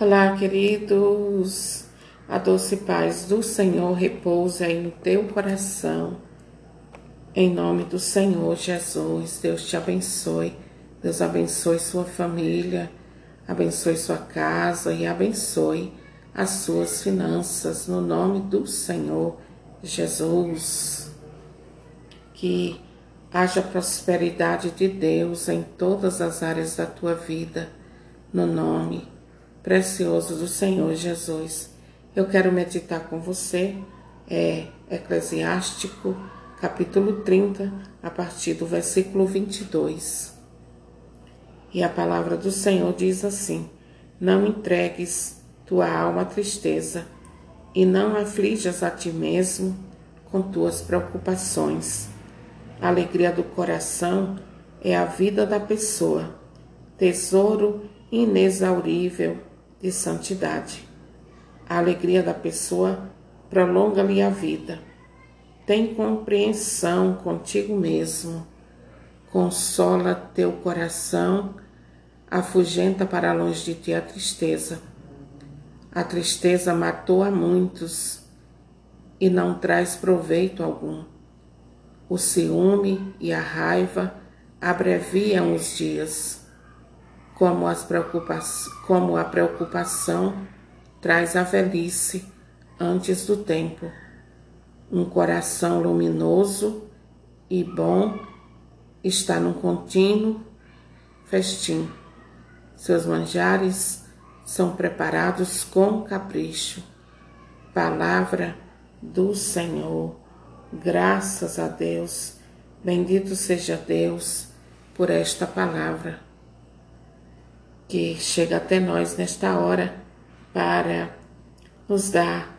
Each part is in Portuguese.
Olá, queridos. A doce paz do Senhor repousa aí no teu coração. Em nome do Senhor Jesus, Deus te abençoe. Deus abençoe sua família, abençoe sua casa e abençoe as suas finanças no nome do Senhor Jesus. Que haja prosperidade de Deus em todas as áreas da tua vida, no nome precioso do Senhor Jesus. Eu quero meditar com você, é Eclesiástico, capítulo 30, a partir do versículo 22. E a palavra do Senhor diz assim: Não entregues tua alma à tristeza, e não aflijas a ti mesmo com tuas preocupações. A alegria do coração é a vida da pessoa, tesouro inexaurível de santidade. A alegria da pessoa prolonga-lhe a vida. Tem compreensão contigo mesmo. Consola teu coração, afugenta para longe de ti a tristeza. A tristeza matou a muitos e não traz proveito algum. O ciúme e a raiva abreviam os dias como, as preocupa como a preocupação traz a velhice antes do tempo. Um coração luminoso e bom está num contínuo festim. Seus manjares são preparados com capricho. Palavra do Senhor. Graças a Deus. Bendito seja Deus por esta palavra que chega até nós nesta hora para nos dar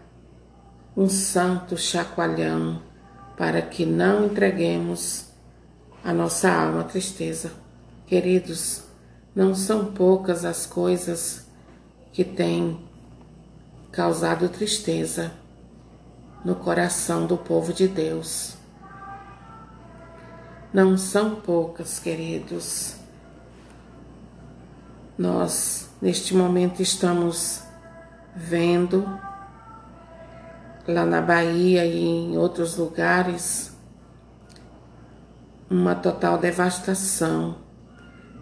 um santo chacoalhão para que não entreguemos a nossa alma à tristeza. Queridos, não são poucas as coisas que têm causado tristeza no coração do povo de Deus. Não são poucas, queridos. Nós, neste momento, estamos vendo lá na Bahia e em outros lugares uma total devastação.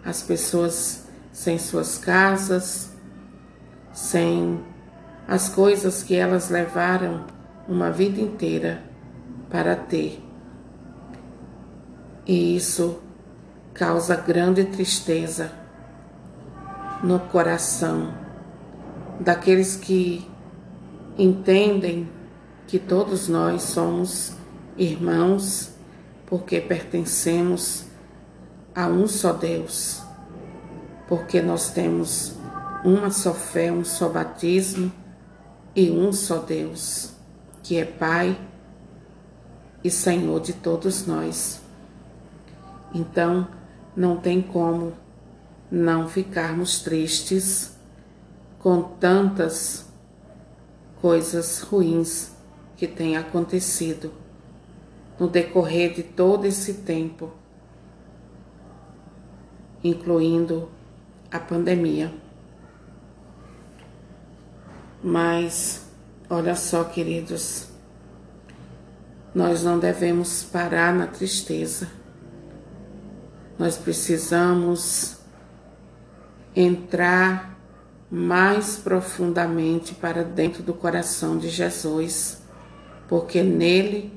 As pessoas sem suas casas, sem as coisas que elas levaram uma vida inteira para ter. E isso causa grande tristeza no coração daqueles que entendem que todos nós somos irmãos porque pertencemos a um só Deus, porque nós temos uma só fé, um só batismo e um só Deus, que é Pai e Senhor de todos nós. Então, não tem como não ficarmos tristes com tantas coisas ruins que têm acontecido no decorrer de todo esse tempo, incluindo a pandemia. Mas, olha só, queridos, nós não devemos parar na tristeza. Nós precisamos entrar mais profundamente para dentro do coração de Jesus, porque nele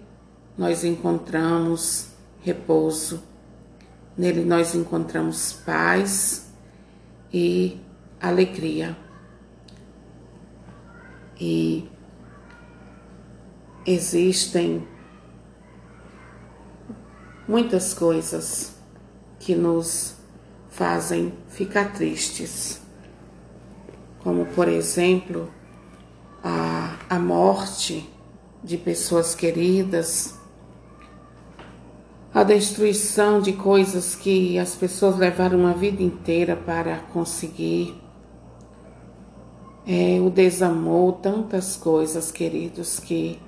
nós encontramos repouso, nele nós encontramos paz e alegria. E existem muitas coisas que nos fazem ficar tristes, como por exemplo a, a morte de pessoas queridas, a destruição de coisas que as pessoas levaram uma vida inteira para conseguir, é, o desamor, tantas coisas, queridos, que,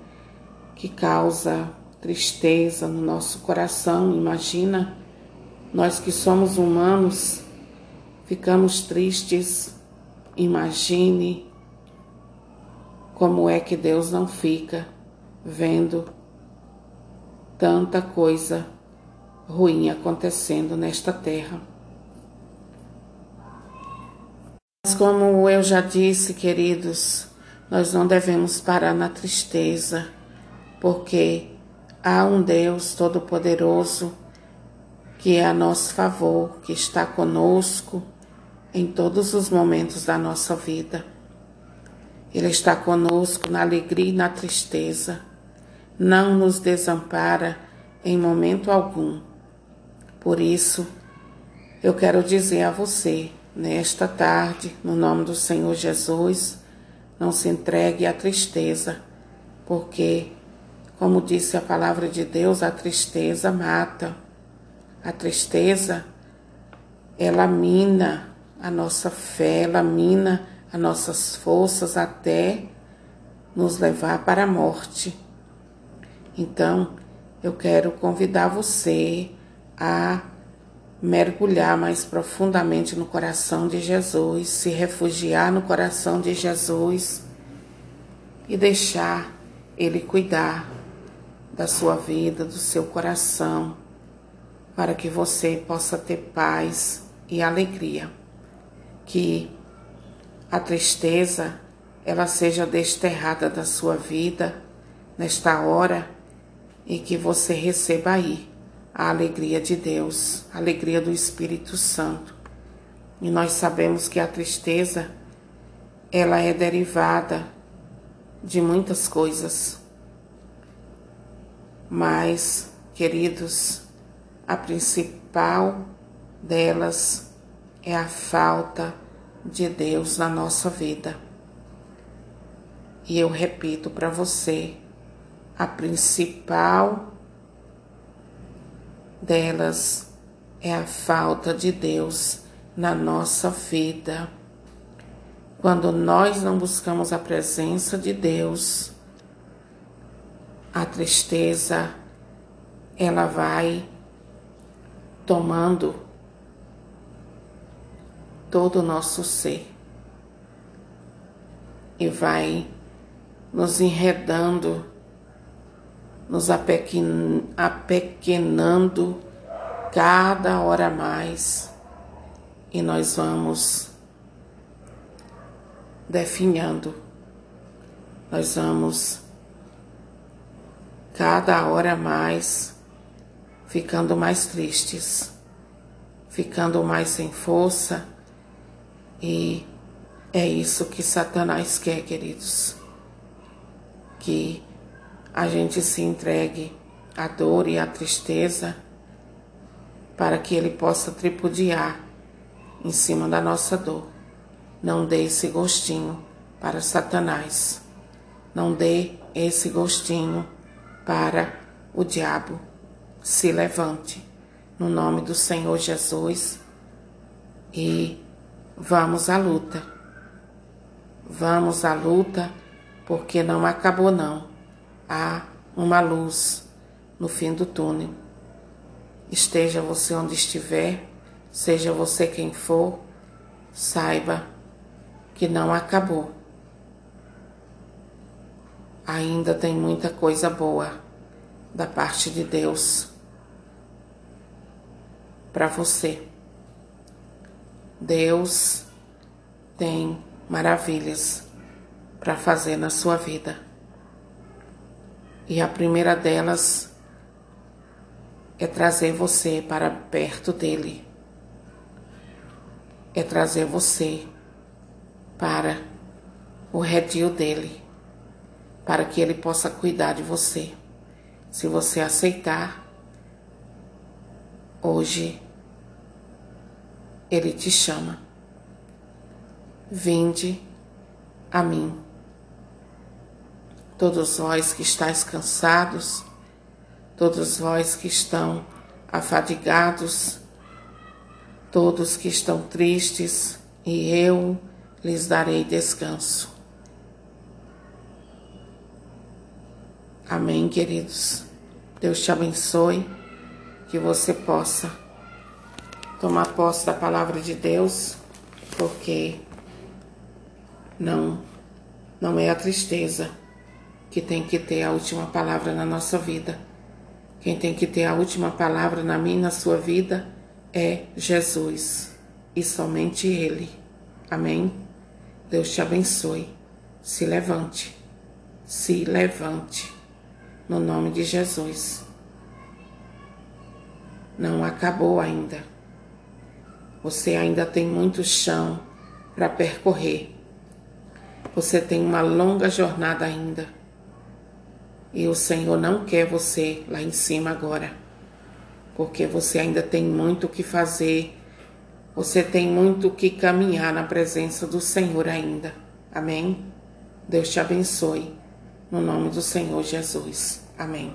que causa tristeza no nosso coração. Imagina nós que somos humanos ficamos tristes imagine como é que Deus não fica vendo tanta coisa ruim acontecendo nesta terra. Mas como eu já disse, queridos, nós não devemos parar na tristeza, porque há um Deus Todo-Poderoso que é a nosso favor, que está conosco em todos os momentos da nossa vida. Ele está conosco na alegria e na tristeza, não nos desampara em momento algum. Por isso, eu quero dizer a você, nesta tarde, no nome do Senhor Jesus, não se entregue à tristeza, porque, como disse a palavra de Deus, a tristeza mata. A tristeza, ela mina a nossa fé, ela mina as nossas forças até nos levar para a morte. Então, eu quero convidar você a mergulhar mais profundamente no coração de Jesus, se refugiar no coração de Jesus e deixar Ele cuidar da sua vida, do seu coração para que você possa ter paz e alegria. Que a tristeza ela seja desterrada da sua vida nesta hora e que você receba aí a alegria de Deus, a alegria do Espírito Santo. E nós sabemos que a tristeza ela é derivada de muitas coisas. Mas, queridos, a principal delas é a falta de Deus na nossa vida. E eu repito para você, a principal delas é a falta de Deus na nossa vida. Quando nós não buscamos a presença de Deus, a tristeza ela vai tomando todo o nosso ser. E vai nos enredando, nos apequenando cada hora mais. E nós vamos definhando, nós vamos cada hora mais ficando mais tristes, ficando mais sem força. E é isso que Satanás quer, queridos. Que a gente se entregue à dor e à tristeza para que ele possa tripudiar em cima da nossa dor. Não dê esse gostinho para Satanás. Não dê esse gostinho para o diabo se levante no nome do Senhor Jesus e vamos à luta. Vamos à luta porque não acabou não. Há uma luz no fim do túnel. Esteja você onde estiver, seja você quem for, saiba que não acabou. Ainda tem muita coisa boa da parte de Deus para você. Deus tem maravilhas para fazer na sua vida. E a primeira delas é trazer você para perto dele. É trazer você para o redil dele, para que ele possa cuidar de você. Se você aceitar, Hoje Ele te chama. Vinde a mim. Todos vós que estáis cansados, todos vós que estão afadigados, todos que estão tristes, e eu lhes darei descanso. Amém, queridos. Deus te abençoe que você possa tomar posse da palavra de Deus, porque Não, não é a tristeza que tem que ter a última palavra na nossa vida. Quem tem que ter a última palavra na minha e na sua vida é Jesus e somente Ele. Amém? Deus te abençoe. Se levante. Se levante. No nome de Jesus. Não acabou ainda. Você ainda tem muito chão para percorrer. Você tem uma longa jornada ainda. E o Senhor não quer você lá em cima agora. Porque você ainda tem muito o que fazer. Você tem muito o que caminhar na presença do Senhor ainda. Amém? Deus te abençoe. No nome do Senhor Jesus. Amém.